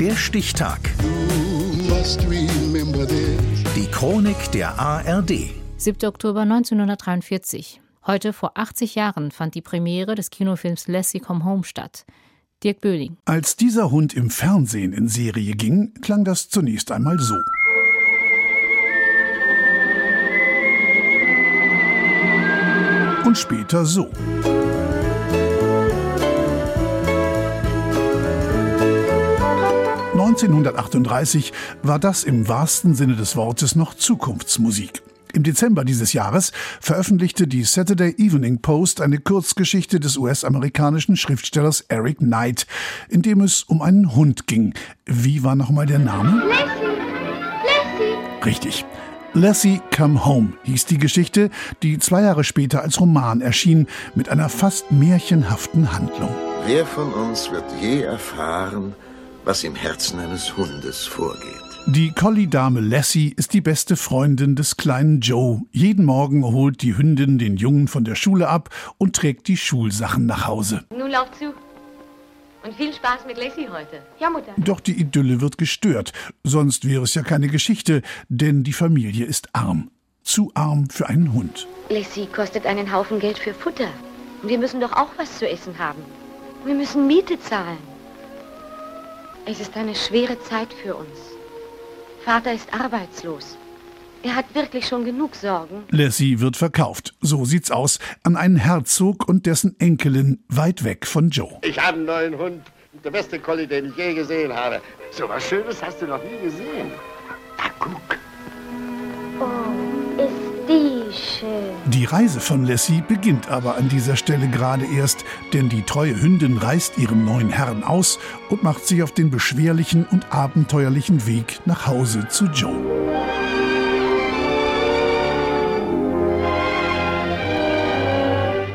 Der Stichtag. Die Chronik der ARD. 7. Oktober 1943. Heute vor 80 Jahren fand die Premiere des Kinofilms Lassie Come Home statt. Dirk Böhling. Als dieser Hund im Fernsehen in Serie ging, klang das zunächst einmal so. Und später so. 1938 war das im wahrsten Sinne des Wortes noch Zukunftsmusik. Im Dezember dieses Jahres veröffentlichte die Saturday Evening Post eine Kurzgeschichte des US-amerikanischen Schriftstellers Eric Knight, in dem es um einen Hund ging. Wie war nochmal der Name? Lassie! Lassie! Richtig. Lassie Come Home hieß die Geschichte, die zwei Jahre später als Roman erschien, mit einer fast märchenhaften Handlung. Wer von uns wird je erfahren, was im Herzen eines Hundes vorgeht. Die Collie-Dame Lassie ist die beste Freundin des kleinen Joe. Jeden Morgen holt die Hündin den Jungen von der Schule ab und trägt die Schulsachen nach Hause. Nun lauf zu. Und viel Spaß mit Lassie heute. Ja, Mutter. Doch die Idylle wird gestört. Sonst wäre es ja keine Geschichte, denn die Familie ist arm. Zu arm für einen Hund. Lassie kostet einen Haufen Geld für Futter. Und wir müssen doch auch was zu essen haben. Wir müssen Miete zahlen. Es ist eine schwere Zeit für uns. Vater ist arbeitslos. Er hat wirklich schon genug Sorgen. Lassie wird verkauft. So sieht's aus. An einen Herzog und dessen Enkelin weit weg von Joe. Ich habe einen neuen Hund. Der beste Collie, den ich je gesehen habe. So was Schönes hast du noch nie gesehen. Da guck. Die Reise von Lassie beginnt aber an dieser Stelle gerade erst, denn die treue Hündin reißt ihrem neuen Herrn aus und macht sich auf den beschwerlichen und abenteuerlichen Weg nach Hause zu Joe.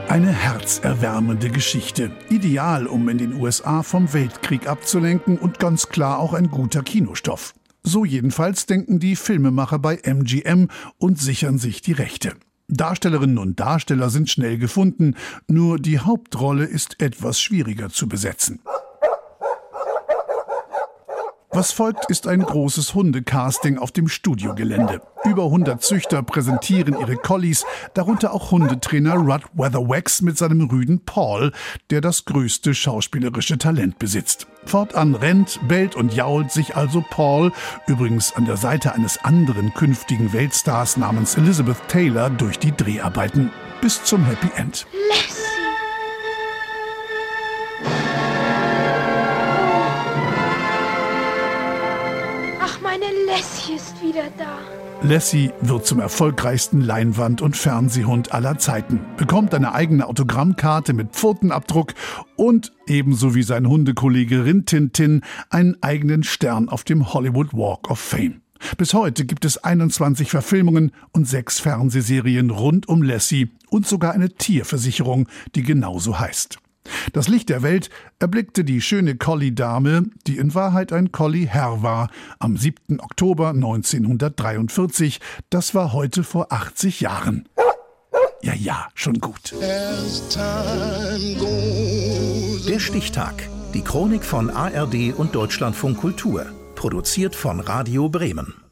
Eine herzerwärmende Geschichte. Ideal, um in den USA vom Weltkrieg abzulenken und ganz klar auch ein guter Kinostoff. So jedenfalls denken die Filmemacher bei MGM und sichern sich die Rechte. Darstellerinnen und Darsteller sind schnell gefunden, nur die Hauptrolle ist etwas schwieriger zu besetzen. Was folgt, ist ein großes Hundecasting auf dem Studiogelände. Über 100 Züchter präsentieren ihre Collies, darunter auch Hundetrainer Rudd Weatherwax mit seinem Rüden Paul, der das größte schauspielerische Talent besitzt. Fortan rennt, bellt und jault sich also Paul, übrigens an der Seite eines anderen künftigen Weltstars namens Elizabeth Taylor, durch die Dreharbeiten bis zum Happy End. Lassie! Lassie ist wieder da. Lassie wird zum erfolgreichsten Leinwand- und Fernsehhund aller Zeiten, bekommt eine eigene Autogrammkarte mit Pfotenabdruck und ebenso wie sein Hundekollege Rin Tin einen eigenen Stern auf dem Hollywood Walk of Fame. Bis heute gibt es 21 Verfilmungen und sechs Fernsehserien rund um Lassie und sogar eine Tierversicherung, die genauso heißt. Das Licht der Welt erblickte die schöne Collie-Dame, die in Wahrheit ein Collie-Herr war, am 7. Oktober 1943. Das war heute vor 80 Jahren. Ja, ja, schon gut. Der Stichtag. Die Chronik von ARD und Deutschlandfunk Kultur. Produziert von Radio Bremen.